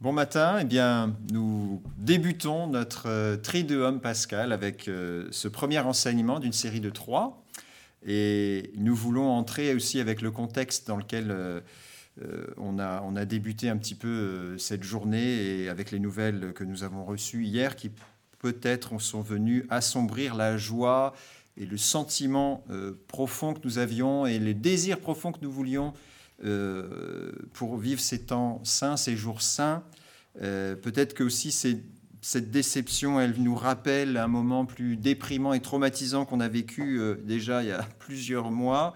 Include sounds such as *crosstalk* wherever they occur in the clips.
Bon matin, eh bien, nous débutons notre euh, Triduum pascal avec euh, ce premier enseignement d'une série de trois. Et nous voulons entrer aussi avec le contexte dans lequel euh, on, a, on a débuté un petit peu cette journée et avec les nouvelles que nous avons reçues hier qui peut-être sont venues assombrir la joie et le sentiment profond que nous avions et les désirs profonds que nous voulions euh, pour vivre ces temps saints, ces jours saints. Euh, peut-être que aussi cette déception, elle nous rappelle un moment plus déprimant et traumatisant qu'on a vécu euh, déjà il y a *laughs* plusieurs mois.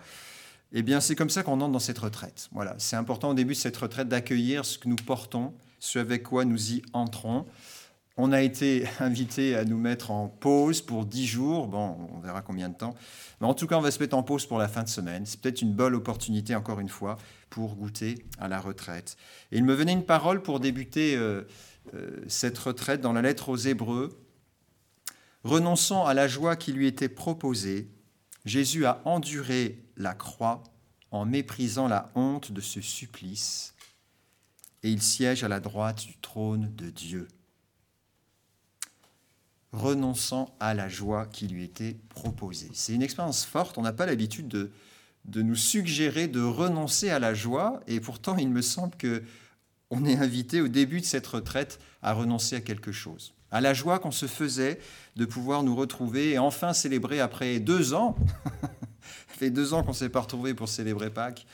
Eh bien, c'est comme ça qu'on entre dans cette retraite. Voilà, c'est important au début de cette retraite d'accueillir ce que nous portons, ce avec quoi nous y entrons. On a été *laughs* invité à nous mettre en pause pour dix jours. Bon, on verra combien de temps. Mais en tout cas, on va se mettre en pause pour la fin de semaine. C'est peut-être une bonne opportunité, encore une fois, pour goûter à la retraite. Et il me venait une parole pour débuter euh, euh, cette retraite dans la lettre aux Hébreux. Renonçant à la joie qui lui était proposée, Jésus a enduré la croix en méprisant la honte de ce supplice, et il siège à la droite du trône de Dieu renonçant à la joie qui lui était proposée. C'est une expérience forte, on n'a pas l'habitude de, de nous suggérer de renoncer à la joie, et pourtant il me semble que on est invité au début de cette retraite à renoncer à quelque chose. À la joie qu'on se faisait de pouvoir nous retrouver et enfin célébrer après deux ans, *laughs* ça fait deux ans qu'on s'est pas retrouvé pour célébrer Pâques,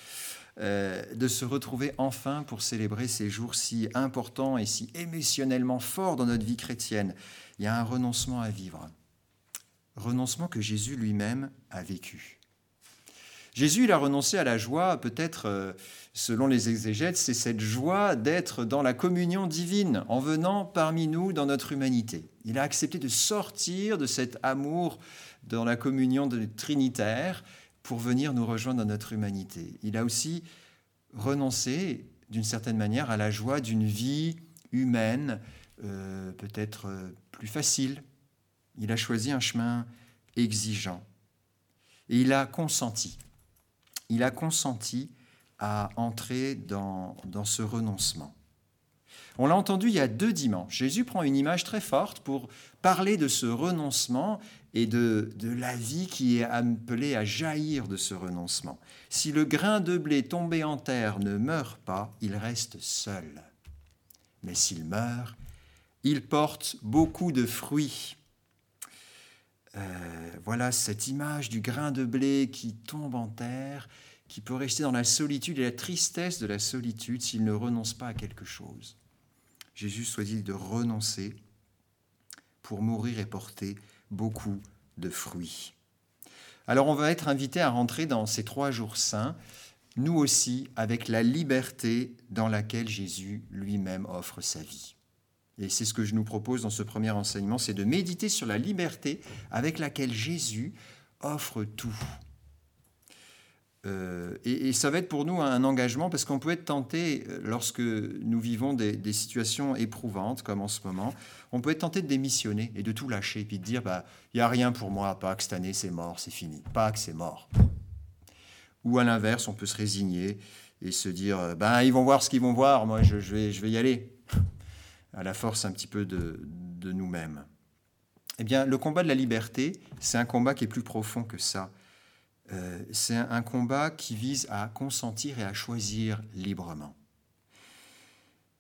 euh, de se retrouver enfin pour célébrer ces jours si importants et si émotionnellement forts dans notre vie chrétienne il y a un renoncement à vivre. Renoncement que Jésus lui-même a vécu. Jésus, il a renoncé à la joie, peut-être, euh, selon les exégètes, c'est cette joie d'être dans la communion divine, en venant parmi nous dans notre humanité. Il a accepté de sortir de cet amour dans la communion de trinitaire pour venir nous rejoindre dans notre humanité. Il a aussi renoncé, d'une certaine manière, à la joie d'une vie humaine, euh, peut-être euh, plus facile. Il a choisi un chemin exigeant. Et il a consenti. Il a consenti à entrer dans ce renoncement. On l'a entendu il y a deux dimanches. Jésus prend une image très forte pour parler de ce renoncement et de, de, la vie qui est appelée à jaillir de ce renoncement. Si le grain de blé tombé en terre ne meurt pas, il reste seul. Mais s'il meurt, il porte beaucoup de fruits. Euh, voilà cette image du grain de blé qui tombe en terre, qui peut rester dans la solitude et la tristesse de la solitude s'il ne renonce pas à quelque chose. Jésus choisit de renoncer pour mourir et porter beaucoup de fruits. Alors on va être invité à rentrer dans ces trois jours saints, nous aussi, avec la liberté dans laquelle Jésus lui-même offre sa vie. Et c'est ce que je nous propose dans ce premier enseignement, c'est de méditer sur la liberté avec laquelle Jésus offre tout. Euh, et, ça va être pour nous un engagement parce qu'on peut être tenté, euh, lorsque nous vivons des, situations éprouvantes comme en ce moment, on peut être tenté de démissionner et de tout lâcher, puis de dire, bah, il n'y a rien pour moi, Pâques, cette année, c'est mort, c'est fini. Pâques, c'est mort. Ou à l'inverse, on peut se résigner et se dire, ben, ils vont voir ce qu'ils vont voir, moi, je, vais, je vais y aller à la force un petit peu de, nous-mêmes. Eh bien, le combat de la liberté, c'est un combat qui est plus profond que ça. Euh, c'est un combat qui vise à consentir et à choisir librement.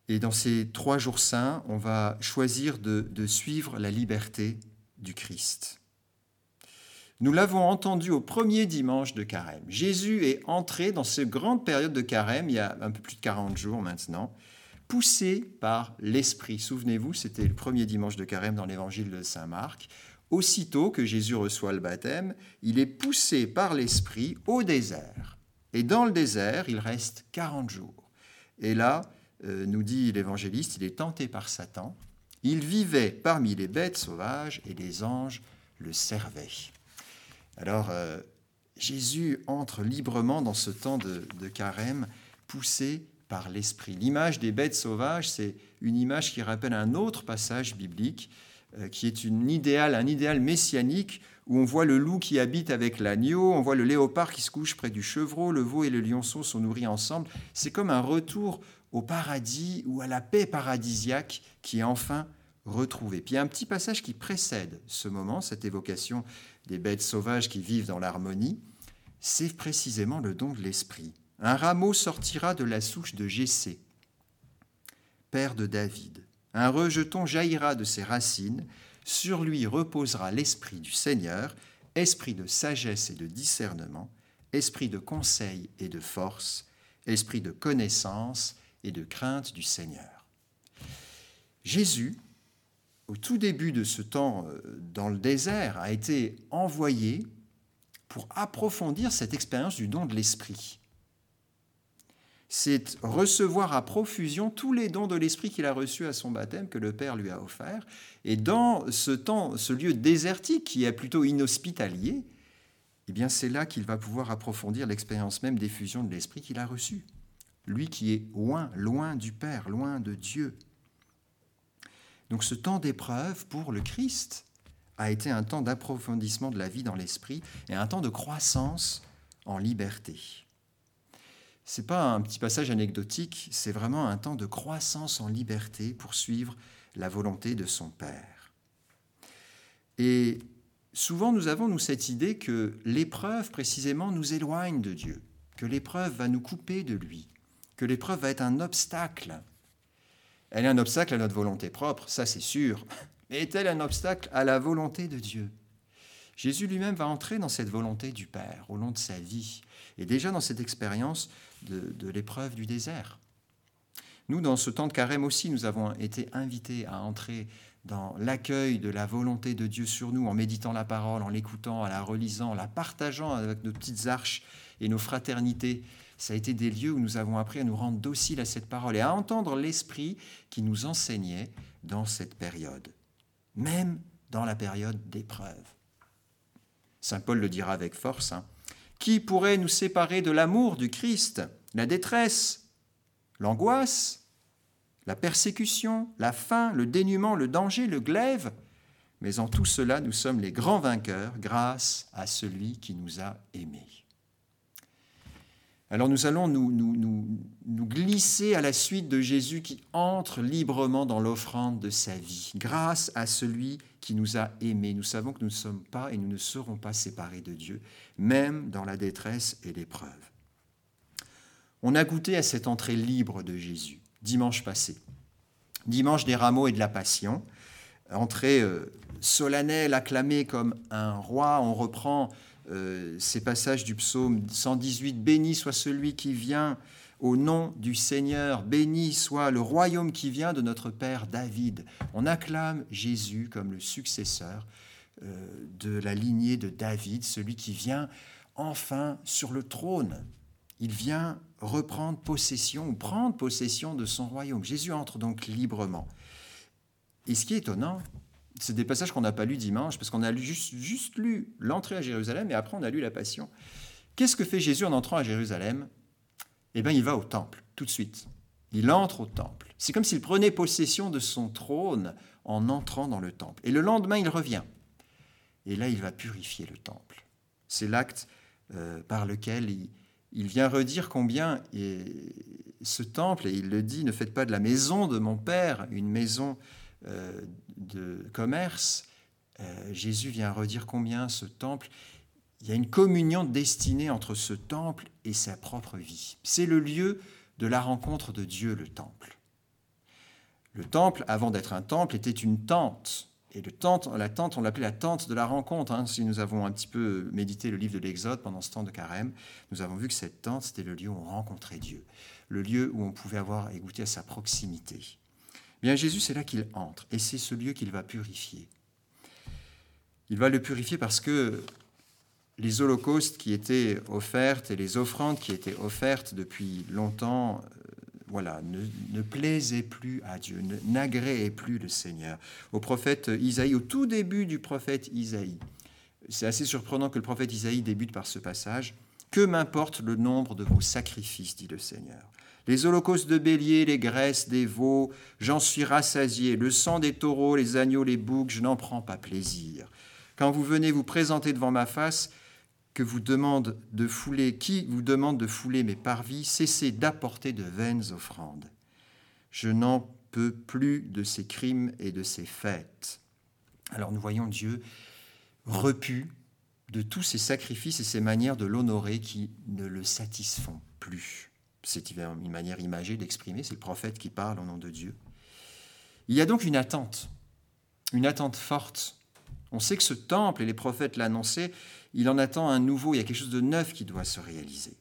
Et dans ces trois jours saints, on va choisir de, de suivre la liberté du Christ. Nous l'avons entendu au premier dimanche de carême. Jésus est entré dans cette grande période de carême, il y a un peu plus de 40 jours maintenant, poussé par l'Esprit. Souvenez-vous, c'était le premier dimanche de carême dans l'évangile de Saint Marc. Aussitôt que Jésus reçoit le baptême, il est poussé par l'Esprit au désert. Et dans le désert, il reste 40 jours. Et là, euh, nous dit l'évangéliste, il est tenté par Satan. Il vivait parmi les bêtes sauvages et les anges le servaient. Alors, euh, Jésus entre librement dans ce temps de, carême, poussé par l'esprit. L'image des bêtes sauvages, c'est une image qui rappelle un autre passage biblique, qui est une idéal, un idéal messianique où on voit le loup qui habite avec l'agneau, on voit le léopard qui se couche près du chevreau, le veau et le lionceau sont nourris ensemble. C'est comme un retour au paradis ou à la paix paradisiaque qui est enfin retrouvée. Puis il y a un petit passage qui précède ce moment, cette évocation des bêtes sauvages qui vivent dans l'harmonie, c'est précisément le don de l'esprit. Un rameau sortira de la souche de Jessé, père de David. Un rejeton jaillira de ses racines, sur lui reposera l'esprit du Seigneur, esprit de sagesse et de discernement, esprit de conseil et de force, esprit de connaissance et de crainte du Seigneur. Jésus, au tout début de ce temps euh, dans le désert, a été envoyé pour approfondir cette expérience du don de l'Esprit. C'est recevoir à profusion tous les dons de l'Esprit qu'il a reçus à son baptême, que le Père lui a offert. Et dans ce temps, ce lieu désertique qui est plutôt inhospitalier, eh bien c'est là qu'il va pouvoir approfondir l'expérience même d'effusion de l'Esprit qu'il a reçu. Lui qui est loin, loin du Père, loin de Dieu. Donc ce temps d'épreuve pour le Christ a été un temps d'approfondissement de la vie dans l'esprit et un temps de croissance en liberté. Ce n'est pas un petit passage anecdotique, c'est vraiment un temps de croissance en liberté pour suivre la volonté de son Père. Et souvent nous avons, nous, cette idée que l'épreuve, précisément, nous éloigne de Dieu, que l'épreuve va nous couper de lui, que l'épreuve va être un obstacle elle est un obstacle à notre volonté propre, ça c'est sûr. Mais est-elle un obstacle à la volonté de Dieu? Jésus lui-même va entrer dans cette volonté du Père au long de sa vie, et déjà dans cette expérience de, l'épreuve du désert. Nous, dans ce temps de carême aussi, nous avons été invités à entrer dans l'accueil de la volonté de Dieu sur nous, en méditant la parole, en l'écoutant, en la relisant, en la partageant avec nos petites arches et nos fraternités ça a été des lieux où nous avons appris à nous rendre dociles à cette parole et à entendre l'Esprit qui nous enseignait dans cette période, même dans la période d'épreuve. Saint Paul le dira avec force. Hein. Qui pourrait nous séparer de l'amour du Christ La détresse, l'angoisse, la persécution, la faim, le dénuement, le danger, le glaive? Mais en tout cela, nous sommes les grands vainqueurs grâce à celui qui nous a aimés. Alors nous allons nous, nous, glisser à la suite de Jésus qui entre librement dans l'offrande de sa vie, grâce à celui qui nous a aimés. Nous savons que nous ne sommes pas et nous ne serons pas séparés de Dieu, même dans la détresse et l'épreuve. On a goûté à cette entrée libre de Jésus dimanche passé, dimanche des rameaux et de la passion, entrée euh, solennelle, acclamée comme un roi. On reprend euh, ces passages du psaume 118, Béni soit celui qui vient au nom du Seigneur, béni soit le royaume qui vient de notre Père David. On acclame Jésus comme le successeur euh, de la lignée de David, celui qui vient enfin sur le trône. Il vient reprendre possession ou prendre possession de son royaume. Jésus entre donc librement. Et ce qui est étonnant, c'est des passages qu'on n'a pas lus dimanche, parce qu'on a juste, juste lu l'entrée à Jérusalem et après on a lu la Passion. Qu'est-ce que fait Jésus en entrant à Jérusalem? Eh bien, il va au temple, tout de suite. Il entre au temple. C'est comme s'il prenait possession de son trône en entrant dans le temple. Et le lendemain, il revient. Et là, il va purifier le temple. C'est l'acte euh, par lequel il, vient redire combien ce temple, et il le dit, ne faites pas de la maison de mon Père une maison euh, de commerce, euh, Jésus vient redire combien ce temple, il y a une communion destinée entre ce temple et sa propre vie. C'est le lieu de la rencontre de Dieu, le temple. Le temple, avant d'être un temple, était une tente. Et le tente, la tente, on l'appelait la tente de la rencontre. Hein. Si nous avons un petit peu médité le livre de l'Exode pendant ce temps de carême, nous avons vu que cette tente, c'était le lieu où on rencontrait Dieu, le lieu où on pouvait avoir et goûter à sa proximité. Bien Jésus, c'est là qu'il entre, et c'est ce lieu qu'il va purifier. Il va le purifier parce que les holocaustes qui étaient offertes et les offrandes qui étaient offertes depuis longtemps, euh, voilà, ne, plaisaient plus à Dieu, n'agréaient plus le Seigneur. Au prophète Isaïe, au tout début du prophète Isaïe, c'est assez surprenant que le prophète Isaïe débute par ce passage. Que m'importe le nombre de vos sacrifices, dit le Seigneur. Les holocaustes de bélier, les graisses des veaux, j'en suis rassasié. Le sang des taureaux, les agneaux, les boucs, je n'en prends pas plaisir. Quand vous venez vous présenter devant ma face, que vous de fouler, qui vous demande de fouler mes parvis, cessez d'apporter de vaines offrandes. Je n'en peux plus de ces crimes et de ces fêtes. Alors nous voyons Dieu repu de tous ces sacrifices et ces manières de l'honorer qui ne le satisfont plus. C'est une manière imagée d'exprimer, c'est le prophète qui parle au nom de Dieu. Il y a donc une attente, une attente forte. On sait que ce temple, et les prophètes l'annonçaient, il en attend un nouveau, il y a quelque chose de neuf qui doit se réaliser.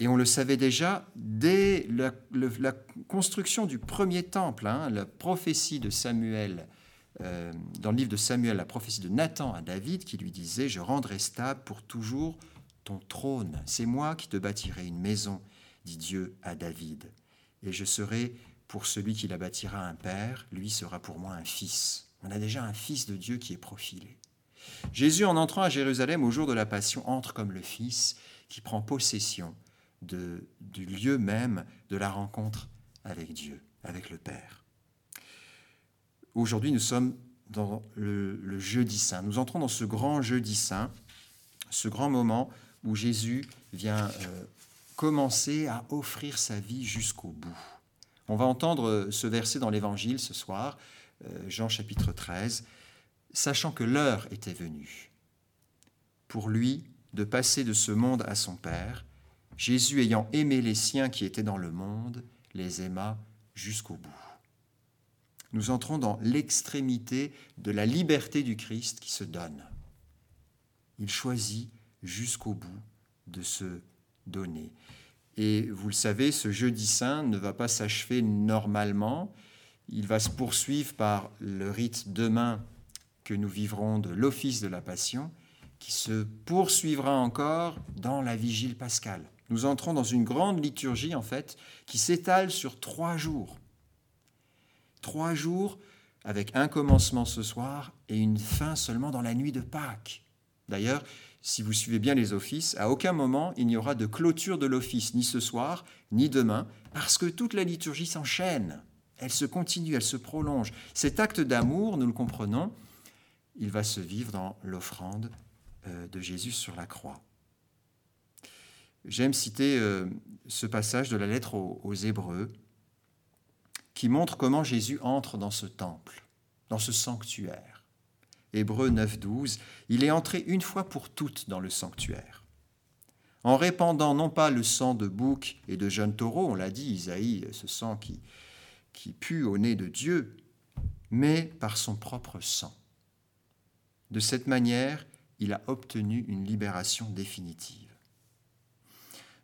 Et on le savait déjà dès la, construction du premier temple, hein, la prophétie de Samuel, euh, dans le livre de Samuel, la prophétie de Nathan à David, qui lui disait, Je rendrai stable pour toujours ton trône. C'est moi qui te bâtirai une maison, dit Dieu à David. Et je serai pour celui qui la bâtira un père, lui sera pour moi un fils. On a déjà un fils de Dieu qui est profilé. Jésus, en entrant à Jérusalem au jour de la Passion, entre comme le Fils qui prend possession du lieu même de la rencontre avec Dieu, avec le Père. Aujourd'hui, nous sommes dans le, jeudi saint. Nous entrons dans ce grand jeudi saint, ce grand moment où Jésus vient euh, commencer à offrir sa vie jusqu'au bout. On va entendre ce verset dans l'Évangile ce soir, euh, Jean chapitre 13, sachant que l'heure était venue. Pour lui, de passer de ce monde à son Père, Jésus ayant aimé les siens qui étaient dans le monde, les aima jusqu'au bout. Nous entrons dans l'extrémité de la liberté du Christ qui se donne. Il choisit jusqu'au bout de se donner. Et vous le savez, ce jeudi saint ne va pas s'achever normalement. Il va se poursuivre par le rite demain que nous vivrons de l'office de la Passion, qui se poursuivra encore dans la vigile pascale. Nous entrons dans une grande liturgie, en fait, qui s'étale sur trois jours. Trois jours avec un commencement ce soir et une fin seulement dans la nuit de Pâques. D'ailleurs, si vous suivez bien les offices, à aucun moment il n'y aura de clôture de l'office, ni ce soir, ni demain, parce que toute la liturgie s'enchaîne. Elle se continue, elle se prolonge. Cet acte d'amour, nous le comprenons, il va se vivre dans l'offrande euh, de Jésus sur la croix. J'aime citer euh, ce passage de la lettre aux, Hébreux qui montre comment Jésus entre dans ce temple, dans ce sanctuaire. Hébreux 9.12, il est entré une fois pour toutes dans le sanctuaire. En répandant non pas le sang de bouc et de jeunes taureaux, on l'a dit, Isaïe, ce sang qui, qui pue au nez de Dieu, mais par son propre sang. De cette manière, il a obtenu une libération définitive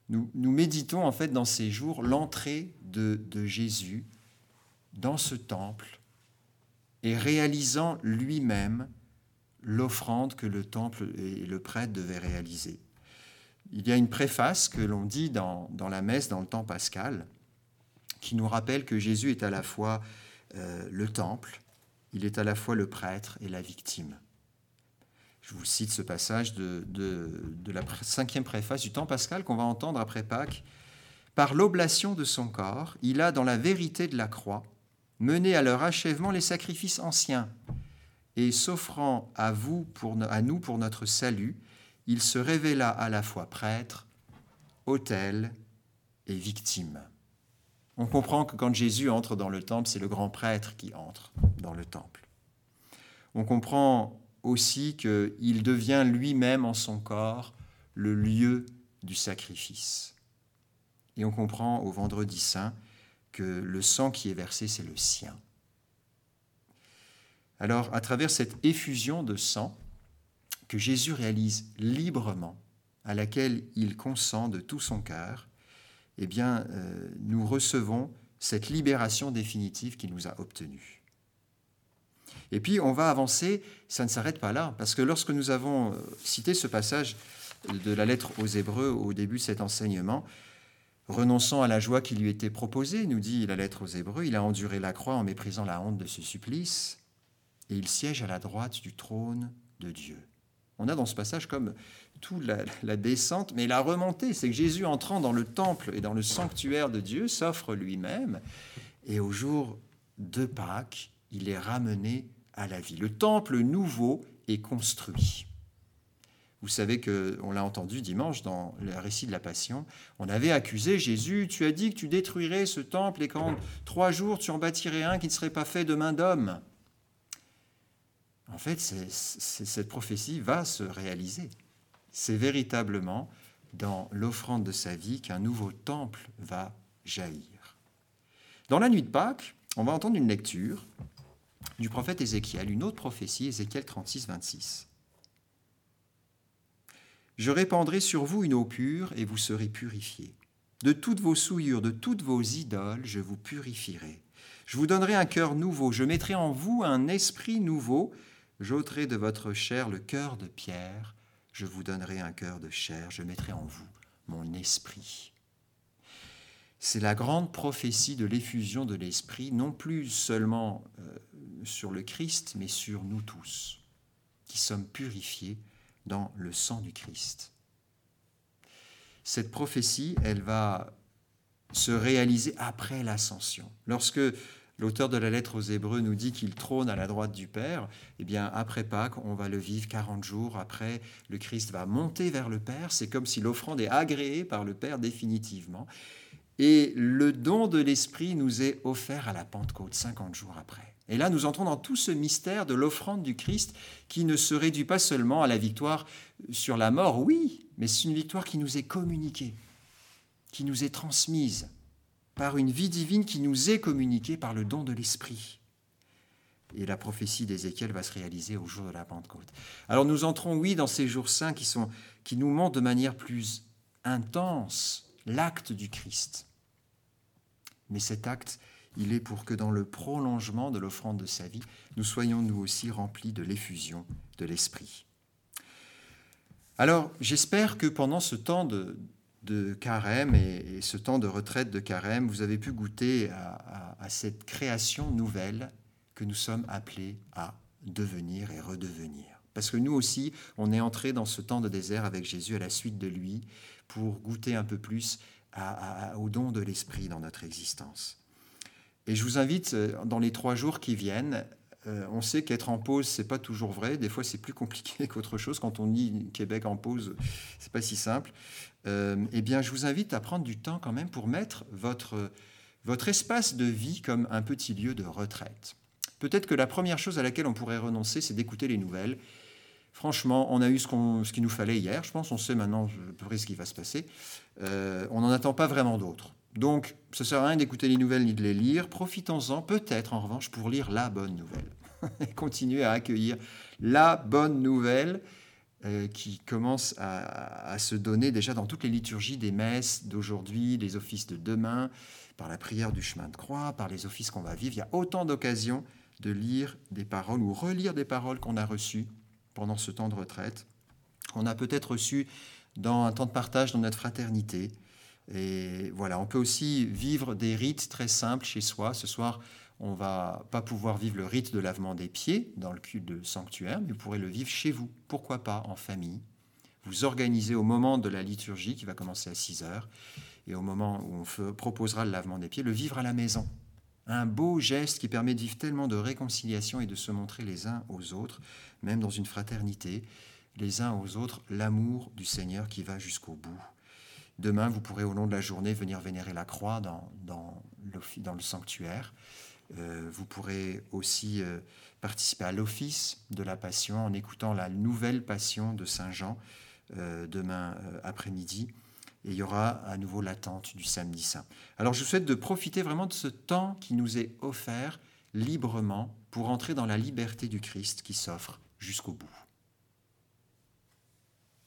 nous, méditons en fait dans ces jours l'entrée de, Jésus dans ce temple et réalisant lui-même l'offrande que le temple et le prêtre devaient réaliser. Il y a une préface que l'on dit dans, la messe, dans le temps pascal, qui nous rappelle que Jésus est à la fois euh, le temple, il est à la fois le prêtre et la victime. Je vous cite ce passage de, la cinquième préface du temps pascal qu'on va entendre après Pâques. Par l'oblation de son corps, il a, dans la vérité de la croix, mené à leur achèvement les sacrifices anciens, et s'offrant à vous, à nous pour notre salut, il se révéla à la fois prêtre, autel et victime. On comprend que quand Jésus entre dans le temple, c'est le grand prêtre qui entre dans le temple. On comprend aussi qu'il devient lui-même en son corps le lieu du sacrifice. Et on comprend au vendredi saint que le sang qui est versé, c'est le sien. Alors, à travers cette effusion de sang que Jésus réalise librement, à laquelle il consent de tout son cœur, eh bien, euh, nous recevons cette libération définitive qu'il nous a obtenue. Et puis on va avancer, ça ne s'arrête pas là, parce que lorsque nous avons euh, cité ce passage de la lettre aux Hébreux au début de cet enseignement, renonçant à la joie qui lui était proposée, nous dit la lettre aux Hébreux, il a enduré la croix en méprisant la honte de ce supplice, et il siège à la droite du trône de Dieu. On a dans ce passage comme toute la, la, descente, mais la remontée, c'est que Jésus entrant dans le temple et dans le sanctuaire de Dieu s'offre lui-même, et au jour de Pâques, il est ramené à la vie. Le temple nouveau est construit. Vous savez que on l'a entendu dimanche dans le récit de la Passion. On avait accusé Jésus. Tu as dit que tu détruirais ce temple et qu'en trois jours tu en bâtirais un qui ne serait pas fait de main d'homme. En fait, cette prophétie va se réaliser. C'est véritablement dans l'offrande de sa vie qu'un nouveau temple va jaillir. Dans la nuit de Pâques, on va entendre une lecture du prophète Ézéchiel, une autre prophétie, Ézéchiel 36, 26. Je répandrai sur vous une eau pure et vous serez purifiés. De toutes vos souillures, de toutes vos idoles, je vous purifierai. Je vous donnerai un cœur nouveau, je mettrai en vous un esprit nouveau, j'ôterai de votre chair le cœur de pierre, je vous donnerai un cœur de chair, je mettrai en vous mon esprit. C'est la grande prophétie de l'effusion de l'esprit, non plus seulement euh, sur le Christ, mais sur nous tous, qui sommes purifiés dans le sang du Christ. Cette prophétie, elle va se réaliser après l'ascension. Lorsque l'auteur de la lettre aux Hébreux nous dit qu'il trône à la droite du Père, eh bien après Pâques, on va le vivre 40 jours après, le Christ va monter vers le Père, c'est comme si l'offrande est agréée par le Père définitivement. Et le don de l'Esprit nous est offert à la Pentecôte 50 jours après. Et là, nous entrons dans tout ce mystère de l'offrande du Christ qui ne se réduit pas seulement à la victoire sur la mort, oui, mais c'est une victoire qui nous est communiquée, qui nous est transmise par une vie divine qui nous est communiquée par le don de l'Esprit. Et la prophétie d'Ézéchiel va se réaliser au jour de la Pentecôte. Alors nous entrons, oui, dans ces jours saints qui, sont, qui nous montrent de manière plus intense l'acte du Christ. Mais cet acte, il est pour que dans le prolongement de l'offrande de sa vie, nous soyons nous aussi remplis de l'effusion de l'Esprit. Alors, j'espère que pendant ce temps de, carême et, ce temps de retraite de carême, vous avez pu goûter à, cette création nouvelle que nous sommes appelés à devenir et redevenir. Parce que nous aussi, on est entré dans ce temps de désert avec Jésus à la suite de lui pour goûter un peu plus au don de l'Esprit dans notre existence. Et je vous invite, euh, dans les trois jours qui viennent, euh, on sait qu'être en pause, c'est pas toujours vrai. Des fois, c'est plus compliqué *laughs* qu'autre chose. Quand on dit Québec en pause, c'est pas si simple. Euh, eh bien, je vous invite à prendre du temps quand même pour mettre votre, votre espace de vie comme un petit lieu de retraite. Peut-être que la première chose à laquelle on pourrait renoncer, c'est d'écouter les nouvelles. Franchement, on a eu ce, ce qu'il nous fallait hier. Je pense on sait maintenant à peu près ce qui va se passer. on n'en attend pas vraiment d'autres. Donc, ça ne sert à rien d'écouter les nouvelles ni de les lire. Profitons-en peut-être en revanche pour lire la bonne nouvelle. *laughs* et continuer à accueillir la bonne nouvelle euh, qui commence à, se donner déjà dans toutes les liturgies des messes d'aujourd'hui, des offices de demain, par la prière du chemin de croix, par les offices qu'on va vivre. Il y a autant d'occasions de lire des paroles ou relire des paroles qu'on a reçues pendant ce temps de retraite, qu'on a peut-être reçues dans un temps de partage dans notre fraternité, et voilà, on peut aussi vivre des rites très simples chez soi. Ce soir, on va pas pouvoir vivre le rite de lavement des pieds dans le culte de sanctuaire, mais vous pourrez le vivre chez vous. Pourquoi pas en famille Vous organisez au moment de la liturgie qui va commencer à 6 heures et au moment où on proposera le lavement des pieds, le vivre à la maison. Un beau geste qui permet de vivre tellement de réconciliation et de se montrer les uns aux autres, même dans une fraternité, les uns aux autres, l'amour du Seigneur qui va jusqu'au bout. Demain, vous pourrez au long de la journée venir vénérer la croix dans, dans, le, sanctuaire. Euh, vous pourrez aussi euh, participer à l'office de la Passion en écoutant la nouvelle Passion de Saint Jean euh, demain après-midi. Et il y aura à nouveau l'attente du samedi saint. Alors je vous souhaite de profiter vraiment de ce temps qui nous est offert librement pour entrer dans la liberté du Christ qui s'offre jusqu'au bout.